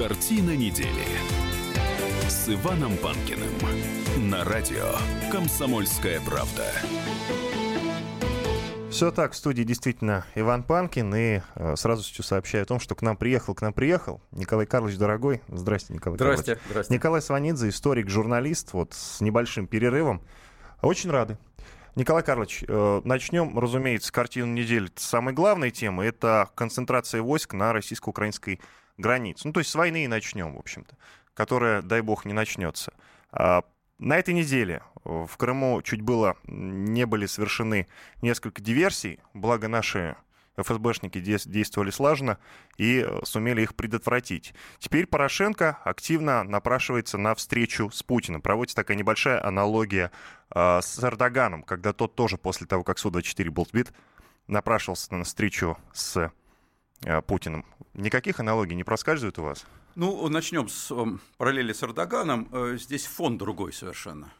Картина недели с Иваном Панкиным на радио «Комсомольская правда». Все так, в студии действительно Иван Панкин, и э, сразу хочу сообщаю о том, что к нам приехал, к нам приехал Николай Карлович Дорогой. Здрасте, Николай Здрасте, Карлович. здрасте. Николай Сванидзе, историк, журналист, вот с небольшим перерывом. Очень рады. Николай Карлович, э, начнем, разумеется, картину недели. Самой главной темы — это концентрация войск на российско-украинской границе. Ну, то есть с войны и начнем, в общем-то, которая, дай бог, не начнется. А, на этой неделе в Крыму чуть было не были совершены несколько диверсий, благо наши ФСБшники действовали слаженно и э, сумели их предотвратить. Теперь Порошенко активно напрашивается на встречу с Путиным. Проводится такая небольшая аналогия э, с Эрдоганом, когда тот тоже после того, как Су-24 был сбит, напрашивался на встречу с Путиным. Никаких аналогий не проскальзывает у вас? Ну, начнем с э, параллели с Эрдоганом. Э, здесь фон другой совершенно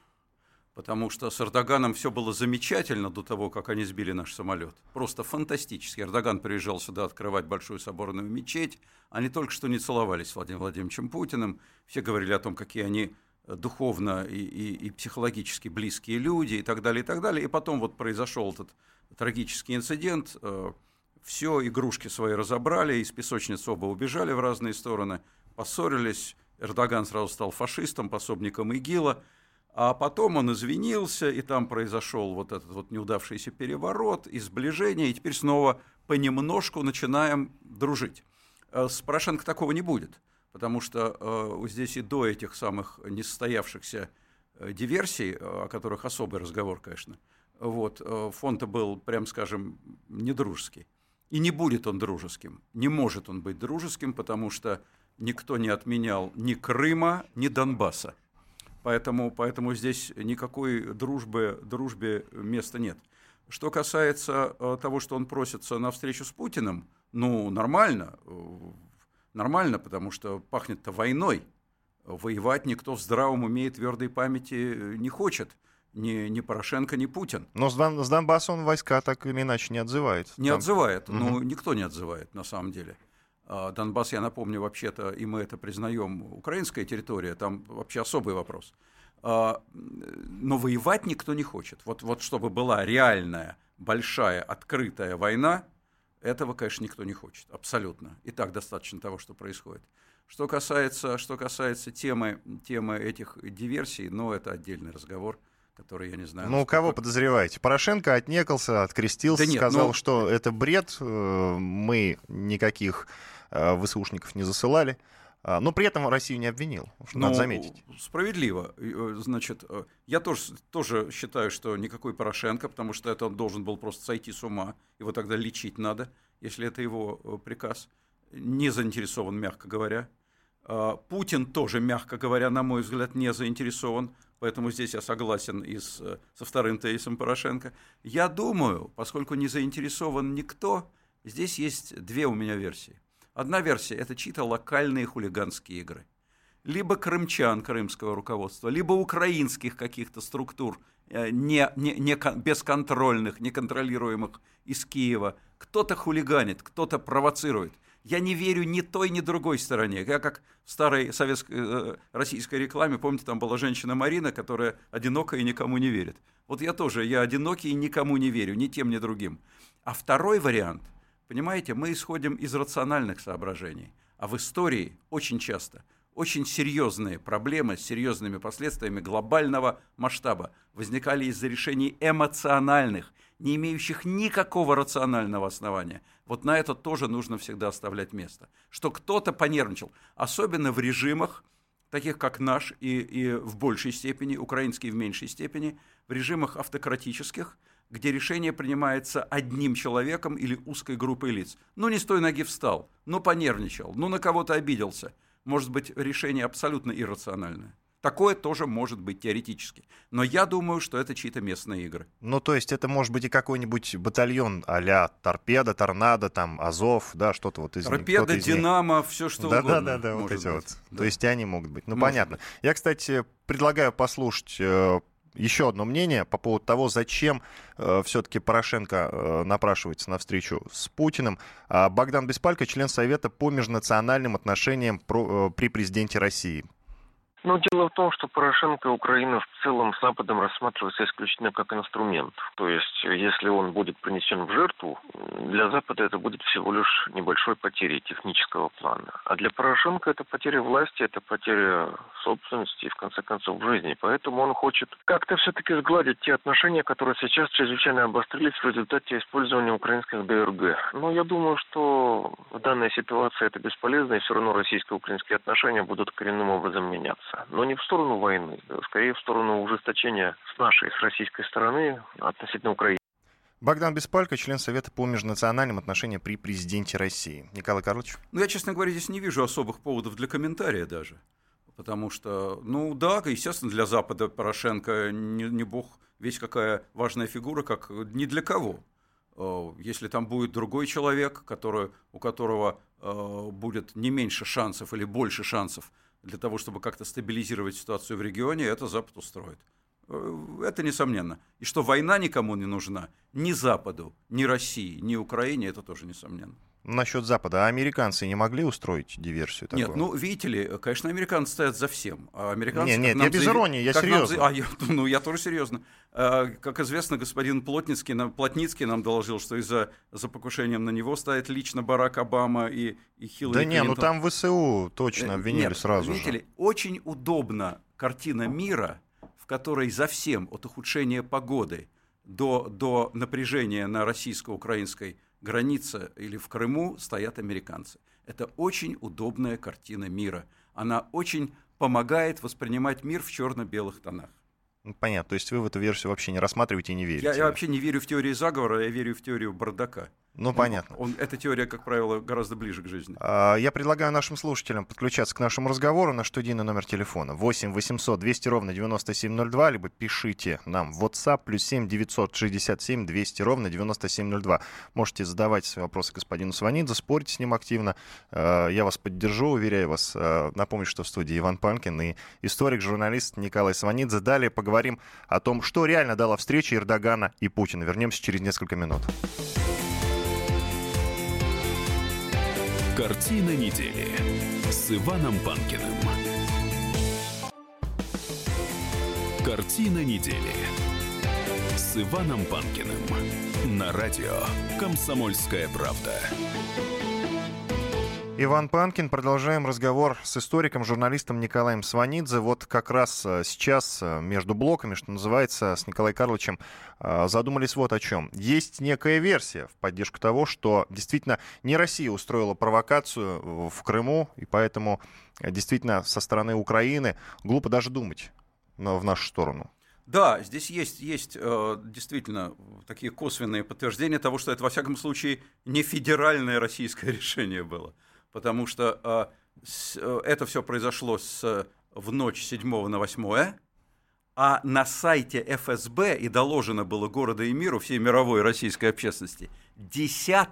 потому что с Эрдоганом все было замечательно до того, как они сбили наш самолет. Просто фантастически. Эрдоган приезжал сюда открывать большую соборную мечеть. Они только что не целовались с Владимиром Владимировичем Путиным. Все говорили о том, какие они э, духовно и, и, и психологически близкие люди и так далее, и так далее. И потом вот произошел этот трагический инцидент. Э, все, игрушки свои разобрали, из песочниц оба убежали в разные стороны, поссорились. Эрдоган сразу стал фашистом, пособником ИГИЛа – а потом он извинился, и там произошел вот этот вот неудавшийся переворот и сближение, и теперь снова понемножку начинаем дружить. Э, с Порошенко такого не будет, потому что э, здесь и до этих самых несостоявшихся э, диверсий, о которых особый разговор, конечно, вот, фон-то был, прям скажем, недружеский. И не будет он дружеским, не может он быть дружеским, потому что никто не отменял ни Крыма, ни Донбасса. Поэтому, поэтому здесь никакой дружбы, дружбе места нет. Что касается э, того, что он просится на встречу с Путиным, ну, нормально, э, нормально, потому что пахнет-то войной. Воевать никто в здравом уме и твердой памяти э, не хочет. Ни, ни Порошенко, ни Путин. Но с, Дон, с Донбасса он войска так или иначе не отзывает. Не Там... отзывает. Угу. Ну, никто не отзывает, на самом деле. А, Донбасс, я напомню, вообще-то, и мы это признаем, украинская территория, там вообще особый вопрос. А, но воевать никто не хочет. Вот, вот чтобы была реальная, большая, открытая война, этого, конечно, никто не хочет, абсолютно. И так достаточно того, что происходит. Что касается, что касается темы, темы этих диверсий, ну, это отдельный разговор, который я не знаю. Ну, кого подозреваете? Порошенко отнекался, открестился, да нет, сказал, ну... что это бред, э, мы никаких Э, ВСУшников не засылали. А, но при этом Россию не обвинил, что ну, надо заметить. Справедливо. Э, значит, э, я тоже, тоже считаю, что никакой Порошенко, потому что это он должен был просто сойти с ума, его тогда лечить надо, если это его приказ. Не заинтересован, мягко говоря. А, Путин тоже, мягко говоря, на мой взгляд, не заинтересован, поэтому здесь я согласен и с, со вторым тезисом Порошенко. Я думаю, поскольку не заинтересован никто, здесь есть две у меня версии. Одна версия – это чьи-то локальные хулиганские игры. Либо крымчан крымского руководства, либо украинских каких-то структур, э, не, не, не бесконтрольных, неконтролируемых из Киева. Кто-то хулиганит, кто-то провоцирует. Я не верю ни той, ни другой стороне. Я как в старой советской, э, российской рекламе, помните, там была женщина Марина, которая одинока и никому не верит. Вот я тоже, я одинокий и никому не верю, ни тем, ни другим. А второй вариант – Понимаете, мы исходим из рациональных соображений, а в истории очень часто очень серьезные проблемы с серьезными последствиями глобального масштаба возникали из-за решений эмоциональных, не имеющих никакого рационального основания. Вот на это тоже нужно всегда оставлять место. Что кто-то понервничал, особенно в режимах, таких как наш и, и в большей степени, украинский в меньшей степени, в режимах автократических – где решение принимается одним человеком или узкой группой лиц. Ну, не с той ноги встал, ну, понервничал, ну, на кого-то обиделся. Может быть, решение абсолютно иррациональное. Такое тоже может быть теоретически. Но я думаю, что это чьи-то местные игры. Ну, то есть это может быть и какой-нибудь батальон а-ля Торпеда, Торнадо, там, Азов, да, что-то вот из Торпеда, из Динамо, них. все что да, угодно. Да, да, да, вот эти быть. вот. Да. То есть они могут быть. Ну, может понятно. Быть. Я, кстати, предлагаю послушать э, еще одно мнение по поводу того, зачем э, все-таки Порошенко э, напрашивается на встречу с Путиным. А Богдан Беспалько, член Совета по межнациональным отношениям про, э, при президенте России. Ну, дело в том, что Порошенко Украина в целом с Западом рассматривается исключительно как инструмент. То есть, если он будет принесен в жертву, для Запада это будет всего лишь небольшой потерей технического плана. А для Порошенко это потеря власти, это потеря собственности и, в конце концов, жизни. Поэтому он хочет как-то все-таки сгладить те отношения, которые сейчас чрезвычайно обострились в результате использования украинских ДРГ. Но я думаю, что в данной ситуации это бесполезно, и все равно российско-украинские отношения будут коренным образом меняться двигаться, но не в сторону войны, а скорее в сторону ужесточения с нашей, с российской стороны относительно Украины. Богдан Беспалько, член Совета по межнациональным отношениям при президенте России. Николай Карлович? Ну, я, честно говоря, здесь не вижу особых поводов для комментария даже. Потому что, ну да, естественно, для Запада Порошенко не, не бог весь какая важная фигура, как ни для кого. Э, если там будет другой человек, который, у которого э, будет не меньше шансов или больше шансов для того, чтобы как-то стабилизировать ситуацию в регионе, это Запад устроит. Э, это несомненно. И что война никому не нужна, ни Западу, ни России, ни Украине, это тоже несомненно. Насчет Запада. А американцы не могли устроить диверсию такую? Нет, ну, видите ли, конечно, американцы стоят за всем. А американцы, нет, нет, я без иронии, я серьезно. Нам... А, я, ну, я тоже серьезно. А, как известно, господин Плотницкий, нам, Плотницкий нам доложил, что из-за за покушением на него стоит лично Барак Обама и, и Хиллари Да не, ну там ВСУ точно э, обвинили нет, сразу видите же. ли, очень удобна картина мира, в которой за всем, от ухудшения погоды до, до напряжения на российско-украинской границе или в Крыму стоят американцы. Это очень удобная картина мира. Она очень помогает воспринимать мир в черно-белых тонах. Ну, понятно. То есть вы в эту версию вообще не рассматриваете и не верите? Я, я вообще не верю в теорию заговора, я верю в теорию бардака. Ну, понятно. Он, эта теория, как правило, гораздо ближе к жизни. А, я предлагаю нашим слушателям подключаться к нашему разговору на студийный номер телефона 8 800 200 ровно 9702, либо пишите нам в WhatsApp плюс 7 967 200 ровно 9702. Можете задавать свои вопросы господину Сванидзе, спорить с ним активно. А, я вас поддержу, уверяю вас. А, напомню, что в студии Иван Панкин и историк, журналист Николай Сванидзе. Далее поговорим о том, что реально дала встреча Эрдогана и Путина. Вернемся через несколько минут. Картина недели с Иваном Панкиным. Картина недели с Иваном Панкиным на радио «Комсомольская правда». Иван Панкин. Продолжаем разговор с историком, журналистом Николаем Сванидзе. Вот как раз э, сейчас э, между блоками, что называется, с Николаем Карловичем э, задумались вот о чем. Есть некая версия в поддержку того, что действительно не Россия устроила провокацию в Крыму, и поэтому действительно со стороны Украины глупо даже думать в нашу сторону. Да, здесь есть, есть действительно такие косвенные подтверждения того, что это, во всяком случае, не федеральное российское решение было потому что а, э, это все произошло с, в ночь 7 на 8, а на сайте ФСБ, и доложено было города и миру, всей мировой российской общественности, 10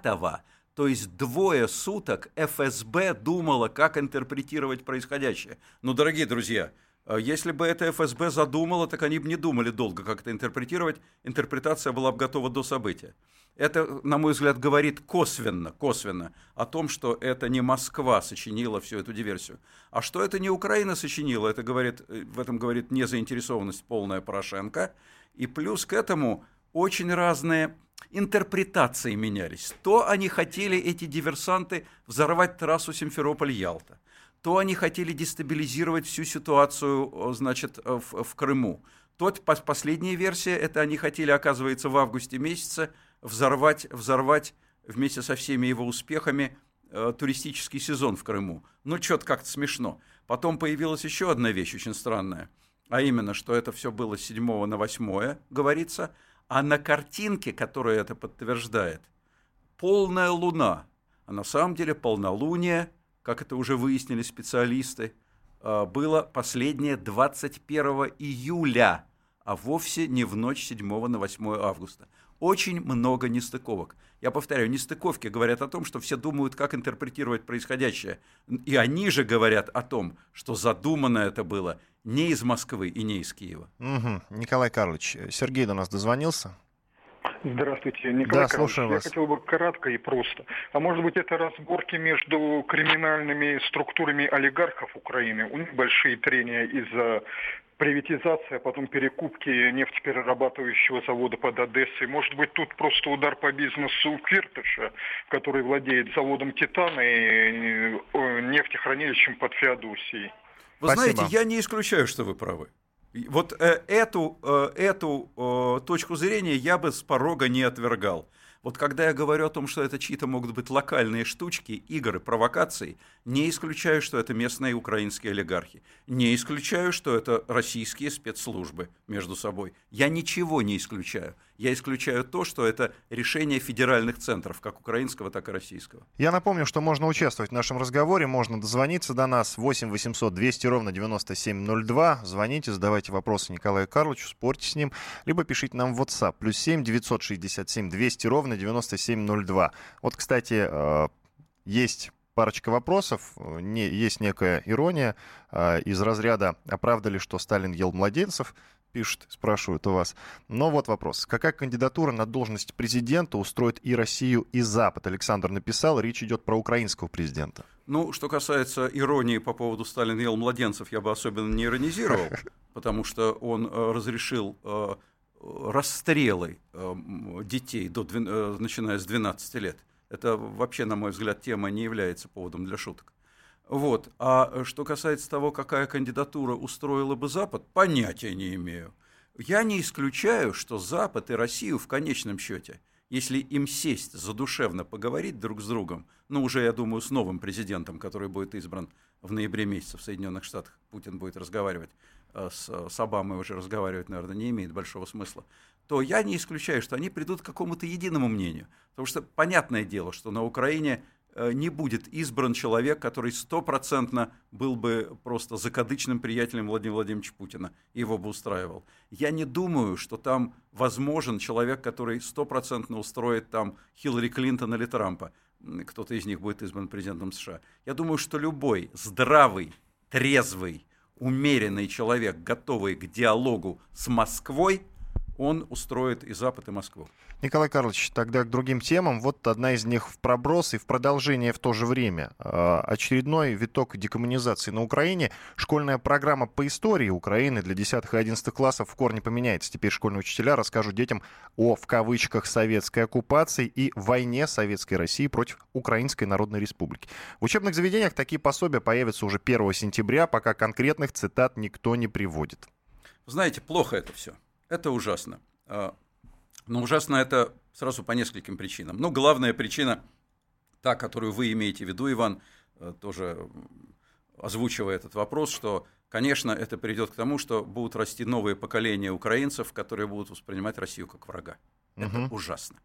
то есть двое суток ФСБ думала, как интерпретировать происходящее. Ну, дорогие друзья, если бы это ФСБ задумало, так они бы не думали долго, как это интерпретировать. Интерпретация была бы готова до события. Это, на мой взгляд, говорит косвенно, косвенно о том, что это не Москва сочинила всю эту диверсию. А что это не Украина сочинила, это говорит, в этом говорит незаинтересованность полная Порошенко. И плюс к этому очень разные интерпретации менялись. То они хотели, эти диверсанты, взорвать трассу Симферополь-Ялта – то они хотели дестабилизировать всю ситуацию, значит, в, в Крыму. Тот, последняя версия, это они хотели, оказывается, в августе месяце взорвать, взорвать вместе со всеми его успехами э, туристический сезон в Крыму. Ну, что-то как-то смешно. Потом появилась еще одна вещь очень странная, а именно, что это все было с 7 на 8, говорится, а на картинке, которая это подтверждает, полная луна, а на самом деле полнолуние – как это уже выяснили специалисты, а, было последнее 21 июля, а вовсе не в ночь 7 на 8 августа. очень много нестыковок. Я повторяю, нестыковки говорят о том, что все думают, как интерпретировать происходящее. И они же говорят о том, что задумано это было не из Москвы и не из Киева. Угу. Николай Карлович, Сергей до нас дозвонился? Здравствуйте, Николай да, Карлович. слушаю Я вас. хотел бы кратко и просто. А может быть, это разборки между криминальными структурами олигархов Украины? У них большие трения из-за приватизации, а потом перекупки нефтеперерабатывающего завода под Одессой. Может быть, тут просто удар по бизнесу Киртыша, который владеет заводом «Титана» и э, нефтехранилищем под Феодосией. Вы Спасибо. знаете, я не исключаю, что вы правы. Вот э, эту, э, эту э, точку зрения я бы с порога не отвергал. Вот когда я говорю о том, что это чьи-то могут быть локальные штучки, игры, провокации, не исключаю, что это местные украинские олигархи. Не исключаю, что это российские спецслужбы между собой. Я ничего не исключаю. Я исключаю то, что это решение федеральных центров, как украинского, так и российского. Я напомню, что можно участвовать в нашем разговоре, можно дозвониться до нас 8 800 200 ровно 9702. Звоните, задавайте вопросы Николаю Карловичу, спорьте с ним, либо пишите нам в WhatsApp. Плюс 7 967 200 ровно 9702. Вот, кстати, э, есть парочка вопросов. Не, есть некая ирония э, из разряда «Оправдали, что Сталин ел младенцев?» Пишут, спрашивают у вас. Но вот вопрос. Какая кандидатура на должность президента устроит и Россию, и Запад? Александр написал, речь идет про украинского президента. Ну, что касается иронии по поводу Сталин ел младенцев, я бы особенно не иронизировал, потому что он э, разрешил э, расстрелы э, детей, до, начиная с 12 лет. Это вообще, на мой взгляд, тема не является поводом для шуток. Вот. А что касается того, какая кандидатура устроила бы Запад, понятия не имею. Я не исключаю, что Запад и Россию в конечном счете, если им сесть задушевно поговорить друг с другом, ну уже, я думаю, с новым президентом, который будет избран в ноябре месяце в Соединенных Штатах, Путин будет разговаривать э, с, с Обамой, уже разговаривать, наверное, не имеет большого смысла, то я не исключаю, что они придут к какому-то единому мнению. Потому что понятное дело, что на Украине э, не будет избран человек, который стопроцентно был бы просто закадычным приятелем Владимира Владимировича Путина, и его бы устраивал. Я не думаю, что там возможен человек, который стопроцентно устроит там Хиллари Клинтон или Трампа. Кто-то из них будет избран президентом США. Я думаю, что любой здравый, трезвый, умеренный человек, готовый к диалогу с Москвой, он устроит и Запад, и Москву. Николай Карлович, тогда к другим темам. Вот одна из них в проброс и в продолжение в то же время. Э, Очередной виток декоммунизации на Украине. Школьная программа по истории Украины для 10 и 11 классов в корне поменяется. Теперь школьные учителя расскажут детям о, в кавычках, советской оккупации и войне Советской России против Украинской Народной Республики. В учебных заведениях такие пособия появятся уже 1 сентября, пока конкретных цитат никто не приводит. Знаете, плохо это все. Это ужасно. А, Но ужасно это сразу по нескольким причинам. Ну, главная причина, та, которую вы имеете в виду, Иван, э, тоже озвучивая этот вопрос, что, конечно, это приведет к тому, что будут расти новые поколения украинцев, которые будут воспринимать Россию как врага. Это Мгм. ужасно.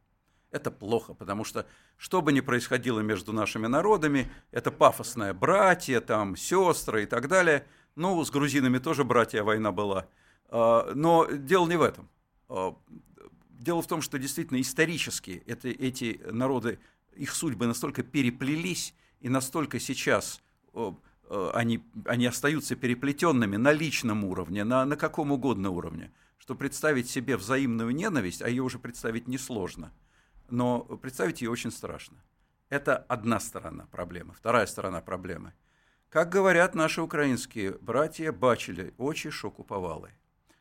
Это плохо, потому что что бы ни происходило между нашими народами, это пафосное братья, там, сестры и так далее. Ну, с грузинами тоже братья война была. А, Но дело не в этом. А, Дело в том, что действительно исторически это, эти народы, их судьбы настолько переплелись, и настолько сейчас э, они, они остаются переплетенными на личном уровне, на, на каком угодно уровне, что представить себе взаимную ненависть, а ее уже представить несложно, но представить ее очень страшно. Это одна сторона проблемы. Вторая сторона проблемы. Как говорят наши украинские братья, бачили, очи шоку повалы.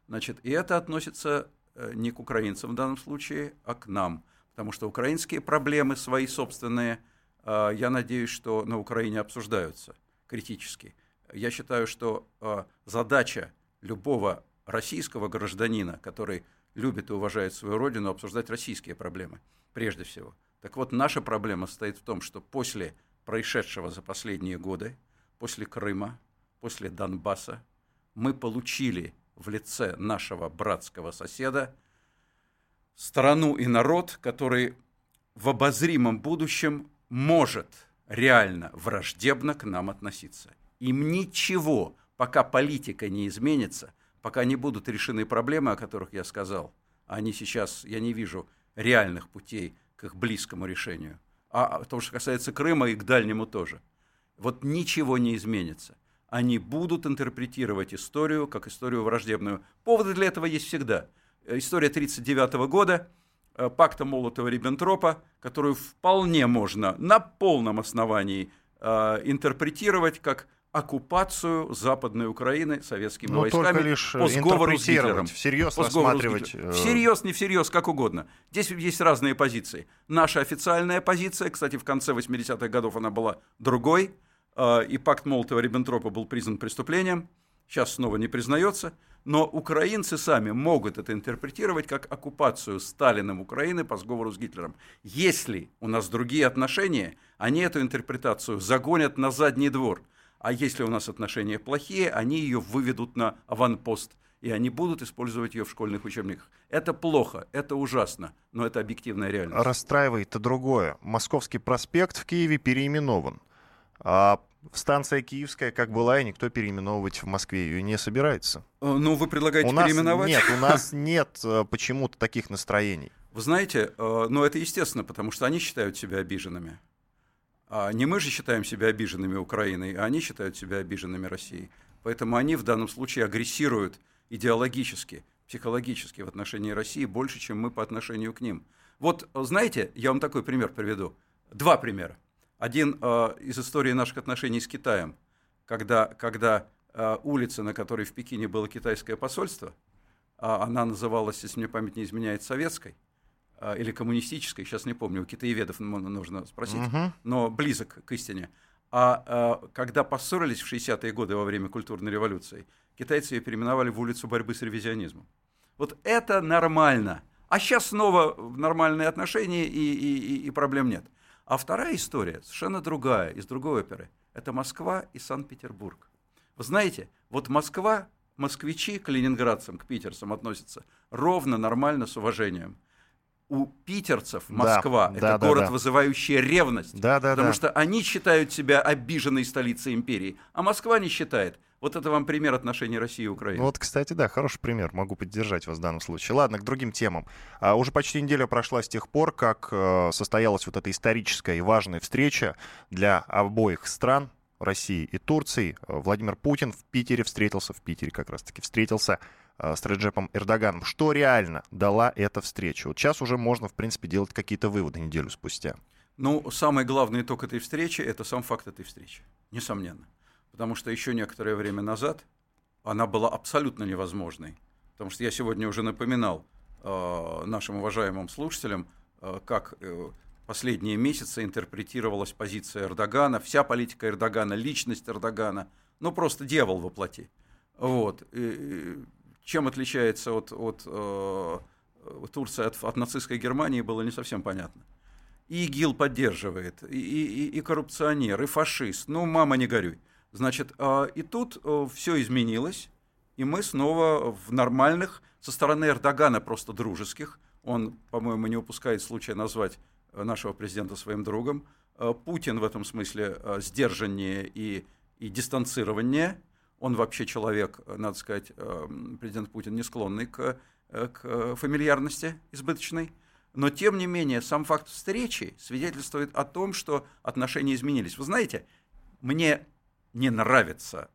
Значит, и это относится э, не к украинцам в данном случае, а к нам. Потому что украинские проблемы свои собственные, э, я надеюсь, что на Украине обсуждаются критически. Я считаю, что э, задача любого российского гражданина, который любит и уважает свою родину, обсуждать российские проблемы прежде всего. Так вот, наша проблема состоит в том, что после происшедшего за последние годы, после Крыма, после Донбасса, мы получили в лице нашего братского соседа страну и народ, который в обозримом будущем может реально враждебно к нам относиться. Им ничего, пока политика не изменится, пока не будут решены проблемы, о которых я сказал, а они сейчас, я не вижу реальных путей к их близкому решению. А то, что касается Крыма, и к дальнему тоже. Вот ничего не изменится. Они будут интерпретировать историю как историю враждебную. Поводы для этого есть всегда. История 1939 года, э, пакта Молотова-Риббентропа, которую вполне можно на полном основании э, интерпретировать как оккупацию Западной Украины советскими Но войсками лишь по сговору с Гитлером. всерьез По с рассматривать, Гитлером. э, Всерьез, не всерьез, как угодно. Здесь есть разные позиции. Наша официальная позиция, кстати, в конце 80-х годов она была другой, э, и пакт Молотова-Риббентропа был признан преступлением, сейчас снова не признается, но украинцы сами могут это интерпретировать как оккупацию Сталином Украины по сговору с Гитлером. Если у нас другие отношения, они эту интерпретацию загонят на задний двор – а если у нас отношения плохие, они ее выведут на аванпост, и они будут использовать ее в школьных учебниках. Это плохо, это ужасно, но это объективная реальность. Расстраивает-то другое. Московский проспект в Киеве переименован. А станция Киевская как была, и никто переименовывать в Москве ее не собирается. Э, Ну, вы предлагаете у нас переименовать? нет, у нас нет э, почему-то таких настроений. Вы знаете, э, ну это естественно, потому что они считают себя обиженными. А не мы же считаем себя обиженными Украиной, а они считают себя обиженными Россией. Поэтому они в данном случае агрессируют идеологически, психологически в отношении России больше, чем мы по отношению к ним. Вот, знаете, я вам такой пример приведу. Два примера. Один э, из истории наших отношений с Китаем, когда, когда э, улица, на которой в Пекине было китайское посольство, а она называлась, если мне память не изменяет, советской, а, или коммунистической, сейчас не помню, у китаеведов нужно спросить, Мгм. но близок к истине. А, а, когда поссорились в 60-е годы во время культурной революции, китайцы ее переименовали в улицу борьбы с ревизионизмом. Вот это нормально. А сейчас снова нормальные отношения и, и- и проблем нет. А вторая история, совершенно другая, из другой оперы. Это Москва и Санкт-Петербург. Вы знаете, вот Москва, москвичи к ленинградцам, к питерцам относятся ровно, нормально, с уважением. У питерцев Москва да, это да, город, да. вызывающий ревность. Да, да, потому да. что они считают себя обиженной столицей империи, а Москва не считает. Вот это вам пример отношений России и Украины. Ну вот, кстати, да, хороший пример. Могу поддержать вас в данном случае. Ладно, к другим темам. А, уже почти неделя прошла с тех пор, как э, состоялась вот эта историческая и важная встреча для обоих стран, России и Турции. Владимир Путин в Питере встретился, в Питере как раз-таки встретился э, с Реджепом Эрдоганом. Что реально дала эта встреча? Вот сейчас уже можно, в принципе, делать какие-то выводы неделю спустя. Ну, самый главный итог этой встречи – это сам факт этой встречи, несомненно. Потому что еще некоторое время назад она была абсолютно невозможной. Потому что я сегодня уже напоминал э, нашим уважаемым слушателям, э, как э, последние месяцы интерпретировалась позиция Эрдогана, вся политика Эрдогана, личность Эрдогана, ну просто дьявол воплоти. Вот. И- и чем отличается от, от э, Турции от, от нацистской Германии, было не совсем понятно. И ИГИЛ поддерживает, и, и, и коррупционер, и фашист. Ну, мама, не горюй. Значит, а, и тут все изменилось, и мы снова в нормальных, со стороны Эрдогана просто дружеских, он, по-моему, не упускает случая назвать э, нашего президента своим другом, Э, Путин в этом смысле э, сдержаннее и, и дистанцированнее, он вообще человек, э, надо сказать, э, президент Путин не склонный к, э, к э, фамильярности избыточной, но тем не менее сам факт встречи свидетельствует о том, что отношения изменились. Вы знаете, мне не нравится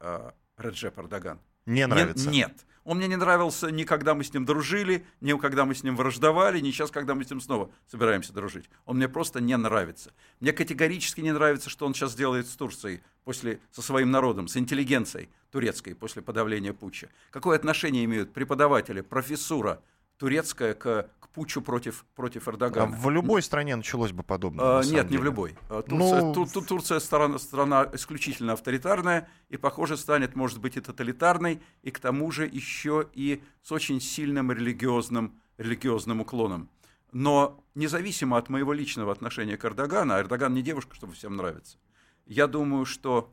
э, Реджеп Эрдоган. Не нравится? Не- нет. Он мне не нравился ни когда мы с ним дружили, ни когда мы с ним враждовали, ни сейчас, когда мы с ним снова собираемся дружить. Он мне просто не нравится. Мне категорически не нравится, что он сейчас делает с Турцией, после, со своим народом, с интеллигенцией турецкой после подавления путча. Какое отношение имеют преподаватели, профессура турецкая к, к путчу против, против А Эрдогана? в любой стране началось бы подобное. А, Нет, не деле. в любой. А, Турция, Ну, Ту- Ту- Турция страна, страна исключительно авторитарная и, похоже, станет, может быть, и тоталитарной, и к тому же еще и с очень сильным религиозным, религиозным уклоном. Но независимо от моего личного отношения к Эрдогану, а Эрдоган не девушка, чтобы всем нравится, я думаю, что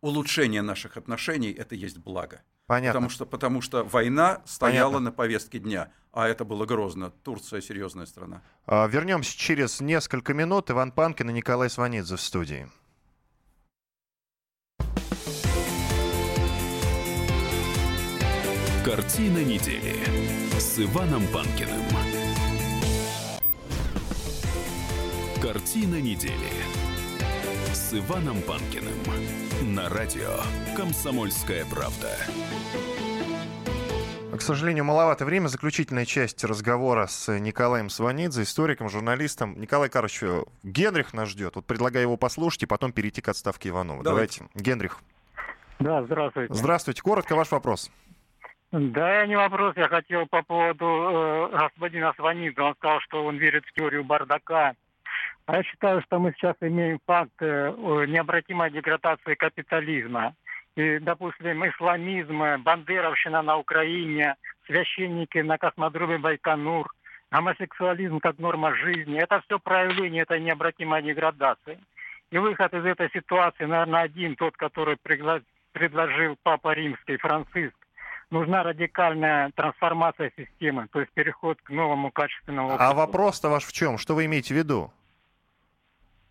улучшение наших отношений – это есть благо. Понятно. Потому что, потому что война стояла Понятно. на повестке дня, а это было грозно. Турция серьезная страна. А, Вернемся через несколько минут. Иван Панкин и Николай Сванидзе в студии. Картина недели. с Иваном Панкиным. Картина недели с Иваном Панкиным на радио «Комсомольская правда». К сожалению, маловато времени. Заключительная часть разговора с Николаем Сванидзе, историком, журналистом. Николай Карлович, Генрих нас ждет. Вот предлагаю его послушать и потом перейти к отставке Иванова. Давайте. Давайте. Генрих. Да, здравствуйте. Здравствуйте. Коротко ваш вопрос. Да, не вопрос. Я хотел по поводу э, господина Сванидзе. Он сказал, что он верит в теорию бардака. А я считаю, что мы сейчас имеем факт э, необратимой деградации капитализма. И, допустим, исламизм, бандеровщина на Украине, священники на космодроме Байконур, гомосексуализм как норма жизни. Это все проявление этой необратимой деградации. И выход из этой ситуации, наверное, один, тот, который предложил Папа Римский, Франциск, нужна радикальная трансформация системы, то есть переход к новому качественному обществу. А вопрос-то ваш в чем? Что вы имеете в виду?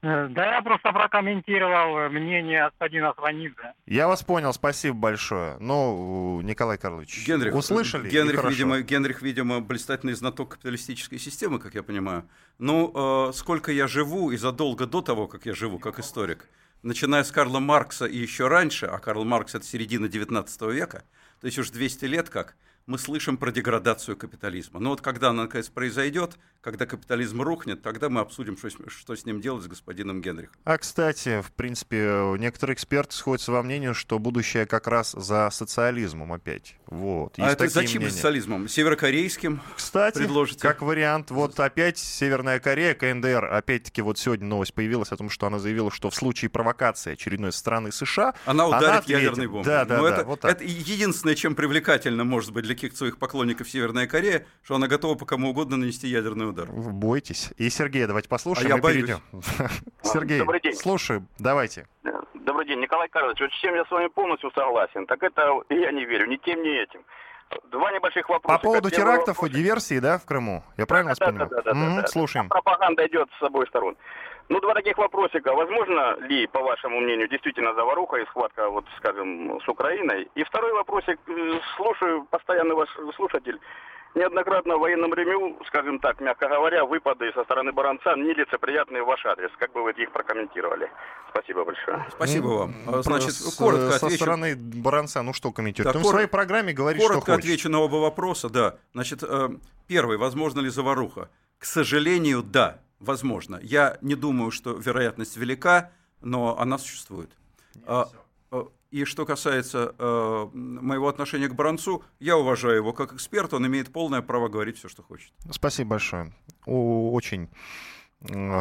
Э, да, я просто прокомментировал мнение господина Сванидзе. Я вас понял, спасибо большое. Ну, Николай Карлович, Генрих, услышали? Генрих, видимо, Генрих, видимо, блистательный знаток капиталистической системы, как я понимаю. Ну, э, сколько я живу, и задолго до того, как я живу, как историк, начиная с Карла Маркса и еще раньше, а Карл Маркс это середина 19 века, то есть уж 200 лет как, мы слышим про деградацию капитализма. Но вот когда она, наконец, произойдет, когда капитализм рухнет, тогда мы обсудим, что, что с ним делать с господином Генрихом. А, кстати, в принципе, некоторые эксперты сходятся во мнению, что будущее как раз за социализмом опять. Вот. а это зачем мнения. социализмом? Северокорейским Кстати, предложите? как вариант, вот опять Северная Корея, КНДР, опять-таки вот сегодня новость появилась о том, что она заявила, что в случае провокации очередной страны США... Она ударит она ядерной бомбой. Да, да, Но да. Это, вот это единственное, чем привлекательно может быть для каких-то своих поклонников Северная Корея, что она готова по кому угодно нанести ядерный удар. Бойтесь. И Сергея давайте послушаем а я и боюсь. перейдем. Сергей, Добрый день. слушаем, давайте. Добрый день, Николай Карлович. Вот с чем я с вами полностью согласен, так это я не верю ни тем, ни этим. Два небольших вопроса. По поводу терактов и диверсий, да, в Крыму? Я правильно да, вас понимаю? Да, да, да, mm-hmm, да, Слушаем. Пропаганда идет с обоих сторон. Ну, два таких вопросика. Возможно ли, по вашему мнению, действительно заваруха и схватка, вот, скажем, с Украиной? И второй вопросик. Э, слушаю, постоянно ваш слушатель. Неоднократно в военном ревю, скажем так, мягко говоря, выпады со стороны Баранца нелицеприятные в ваш адрес. Как бы вы их прокомментировали? Спасибо большое. Спасибо вам. А, значит, с, коротко со отвечу. стороны Баранца, ну что комментирует? Да, Он кор... в своей программе говорит, коротко что хочет. отвечу на оба вопроса, да. Значит, э, первый, возможно ли заваруха? К сожалению, да, возможно. Я не думаю, что вероятность велика, но она существует. А, э, и что касается э, моего отношения к Бранцу, я уважаю его как эксперт, он имеет полное право говорить все, что хочет. Спасибо большое. О, очень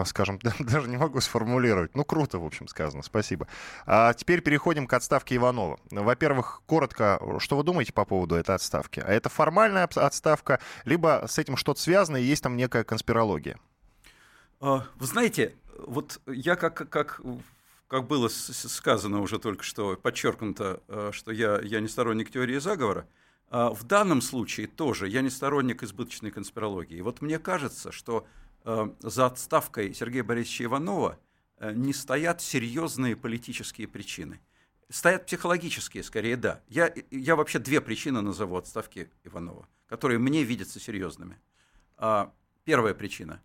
скажем, даже не могу сформулировать. Ну, круто, в общем, сказано. Спасибо. А теперь переходим к отставке Иванова. Во-первых, коротко, что вы думаете по поводу этой отставки? А это формальная отставка, либо с этим что-то связано, и есть там некая конспирология? А, вы знаете, вот я как, как как было сказано уже только что, подчеркнуто, э, что я, я не сторонник теории заговора, а в данном случае тоже я не сторонник избыточной конспирологии. Вот мне кажется, что э, за отставкой Сергея Борисовича Иванова э, не стоят серьезные политические причины. Стоят психологические, скорее, да. Я, я вообще две причины назову отставки Иванова, которые мне видятся серьезными. А, первая причина.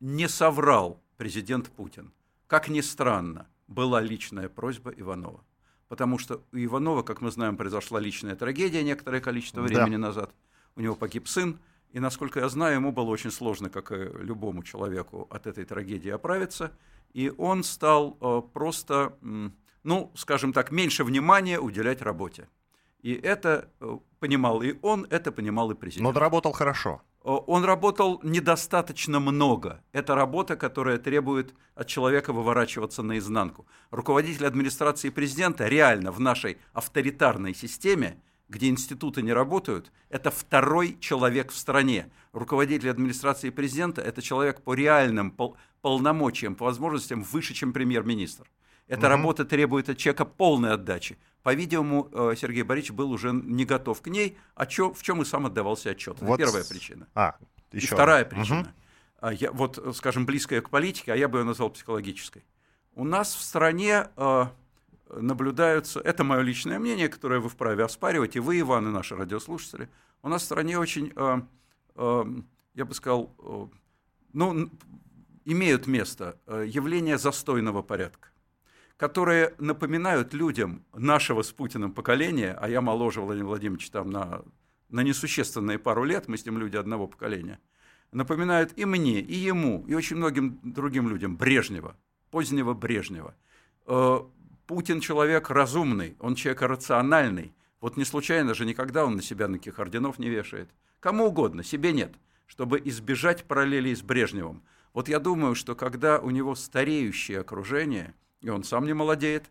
Не соврал президент Путин – как ни странно, была личная просьба Иванова. Потому что у Иванова, как мы знаем, произошла личная трагедия некоторое количество времени да. назад. У него погиб сын, и, насколько я знаю, ему было очень сложно, как и любому человеку, от этой трагедии оправиться. И он стал э, просто, ну, скажем так, меньше внимания уделять работе. И это э, понимал и он, это понимал и президент. Но доработал хорошо. Он работал недостаточно много. Это работа, которая требует от человека выворачиваться наизнанку. Руководитель администрации президента реально в нашей авторитарной системе, где институты не работают, это второй человек в стране. Руководитель администрации президента – это человек по реальным пол полномочиям, по возможностям выше, чем премьер-министр. Эта угу. работа требует от человека полной отдачи. По-видимому, э, Сергей Борисович был уже не готов к ней, а чё, в чем и сам отдавался отчет. Вот... Это первая причина. А, еще. И вторая причина. Угу. Я, вот, скажем, близкая к политике, а я бы ее назвал психологической. У нас в стране э, наблюдаются, это мое личное мнение, которое вы вправе оспаривать, и вы, Иван, и наши радиослушатели, у нас в стране очень, э, э, я бы сказал, э, ну, имеют место э, явления застойного порядка, которые напоминают людям нашего с Путиным поколения, а я моложе Владимира Владимировича там на, на несущественные пару лет, мы с ним люди одного поколения, напоминают и мне, и ему, и очень многим другим людям Брежнева, позднего Брежнева. Э, Путин человек разумный, он человек рациональный. Вот не случайно же никогда он на себя никаких орденов не вешает. Кому угодно, себе нет, чтобы избежать параллелей с Брежневым. Вот я думаю, что когда у него стареющее окружение, и он сам не молодеет,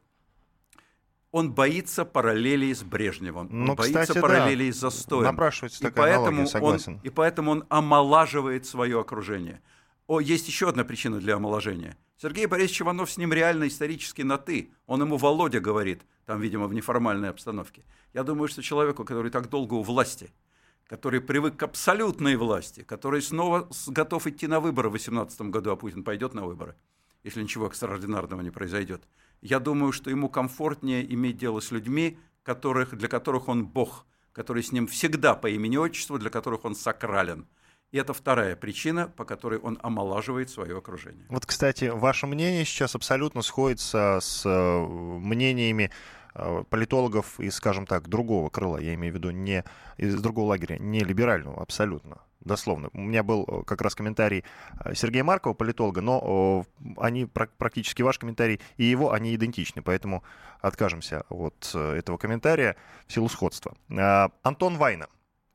он боится параллелей с Брежневым, он Ну, боится кстати, да. параллелей с застоем. Напрашивается И такая поэтому, аналогия, согласен. он, и поэтому он омолаживает свое окружение. О, есть еще одна причина для омоложения. Сергей Борисович Иванов с ним реально исторически на «ты». Он ему Володя говорит, там, видимо, в неформальной обстановке. Я думаю, что человеку, который так долго у власти, который привык к абсолютной власти, который снова готов идти на выборы в 2018 году, а Путин пойдет на выборы, если ничего экстраординарного не произойдет. Я думаю, что ему комфортнее иметь дело с людьми, которых, для которых он бог, которые с ним всегда по имени-отчеству, для которых он сакрален. И это вторая причина, по которой он омолаживает свое окружение. Вот, кстати, ваше мнение сейчас абсолютно сходится с э, мнениями политологов из, скажем так, другого крыла, я имею в виду не из другого лагеря, не либерального, абсолютно, дословно. У меня был э, как раз комментарий э, Сергея Маркова, политолога, но э, они прак- практически ваш комментарий и его, они идентичны, поэтому откажемся от э, этого комментария в силу сходства. Антон Вайна,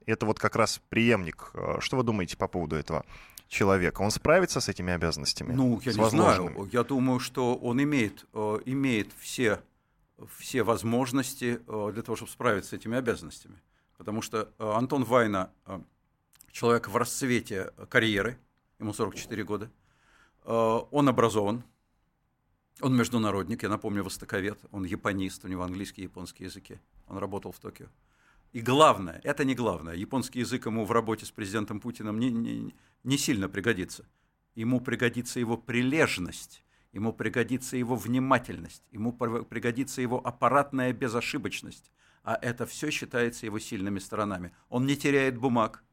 это вот как раз преемник. Э, Что вы думаете по поводу этого человека? Он справится с этими обязанностями? Ну, я не возложенными? знаю. Я думаю, что он имеет, э, имеет все, все возможности э, для того, чтобы справиться с этими обязанностями. Потому что э, Антон Вайна э, человек в расцвете карьеры, ему 44 года. Он образован, он международник, я напомню, востоковед, он японист, у него английский и японский языки. Он работал в Токио. И главное, это не главное, японский язык ему в работе с президентом Путиным не, не, не сильно пригодится. Ему пригодится его прилежность, ему пригодится его внимательность, ему пр- пригодится его аппаратная безошибочность. А это все считается его сильными сторонами. Он не теряет бумаг,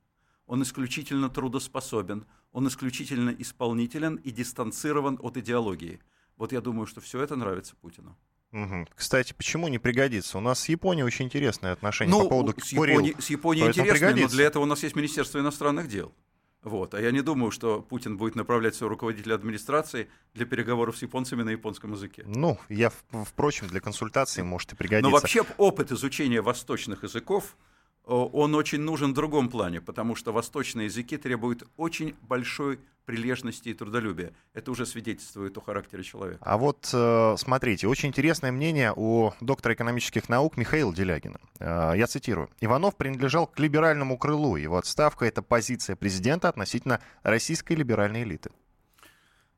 он исключительно трудоспособен, он исключительно исполнителен и дистанцирован от идеологии. Вот я думаю, что все это нравится Путину. Кстати, почему не пригодится? У нас с Японией очень интересные отношения по поводу с. Японией, с Японией Поэтому интересно, но для этого у нас есть Министерство иностранных дел. Вот. А я не думаю, что Путин будет направлять своего руководителя администрации для переговоров с японцами на японском языке. Ну, я, впрочем, для консультации может и пригодиться. Но вообще опыт изучения восточных языков, он очень нужен в другом плане, потому что восточные языки требуют очень большой прилежности и трудолюбия. Это уже свидетельствует о характере человека. А вот э, смотрите, очень интересное мнение у доктора экономических наук Михаила Делягина. Э, Я цитирую. «Иванов принадлежал к либеральному крылу. Его отставка — это позиция президента относительно российской либеральной элиты».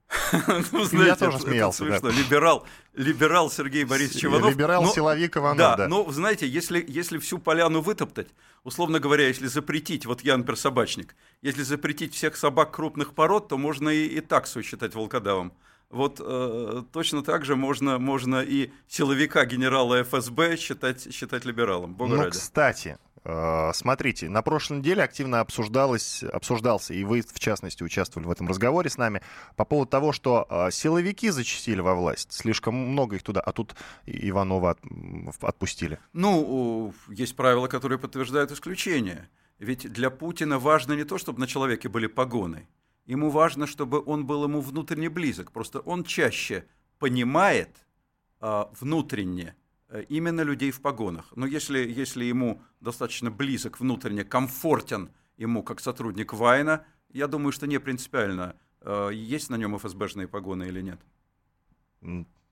Ну, знаете, тоже это- смеялся, это да. смешно. Либерал, либерал Сергей Борисович Иванов. но- Либерал-силовик Иванов, да, да. но, знаете, если, если всю поляну вытоптать, условно говоря, если запретить, вот Янпер собачник, если запретить всех собак крупных пород, то можно и, и таксу считать волкодавом. Вот э, точно так же можно, можно и силовика генерала ФСБ считать, считать либералом. Бога Ну, ради. кстати, э, смотрите, на прошлой неделе активно обсуждалось, обсуждался, и вы, в частности, участвовали в этом разговоре с нами, по поводу того, что э, силовики зачастили во власть, слишком много их туда, а тут Иванова отпустили. Ну, есть правила, которые подтверждают исключение. Ведь для Путина важно не то, чтобы на человеке были погоны. Ему важно, чтобы он был ему внутренне близок. Просто он чаще понимает а, внутренне э, именно людей в погонах. Но если, если ему достаточно близок внутренне, комфортен ему как сотрудник Вайна, я думаю, что не принципиально, э, есть на нем ФСБшные погоны или нет.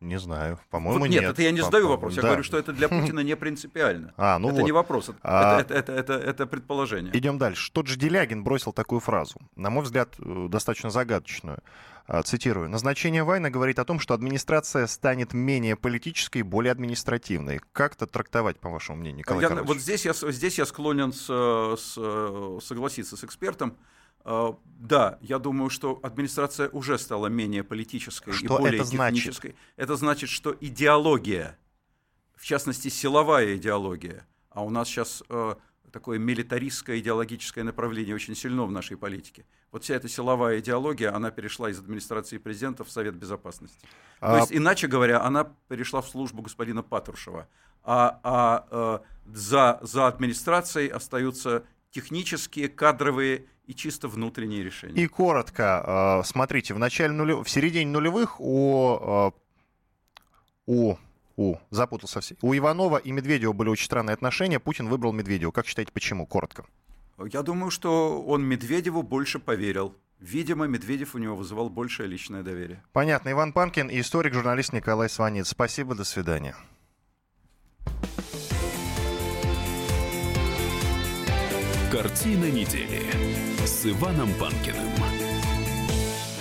Не знаю, по-моему, Вот нет. нет, это я не задаю вопрос. Я да. говорю, что это для Путина не принципиально. А, ну это вот. не вопрос, это, А- это, это, это, это предположение. Идем дальше. Тот же Делягин бросил такую фразу, на мой взгляд, э, достаточно загадочную. А, Цитирую. «Назначение Вайна говорит о том, что администрация станет менее политической и более административной». Как это трактовать, по вашему мнению, Николай Я- Карлович? вот здесь я, здесь я склонен с, с, согласиться с экспертом. Э, Да, я думаю, что администрация уже стала менее политической и Что более это значит? технической. Это значит, что идеология, в частности, силовая идеология. А у нас сейчас э, такое милитаристское идеологическое направление очень сильно в нашей политике. Вот вся эта силовая идеология, она перешла из администрации президента в Совет Безопасности. А... То есть, иначе говоря, она перешла в службу господина Патрушева. А, а э, за, за администрацией остаются технические, кадровые и чисто внутренние решения. И коротко, э, смотрите, в, начале нулев... в середине нулевых у, э, у у, запутался все. У Иванова и Медведева были очень странные отношения. Путин выбрал Медведева. Как считаете, почему? Коротко. Я думаю, что он Медведеву больше поверил. Видимо, Медведев у него вызывал большее личное доверие. Понятно. Иван Панкин и историк-журналист Николай Сванец. Спасибо, до свидания. Картина недели с Иваном Панкиным.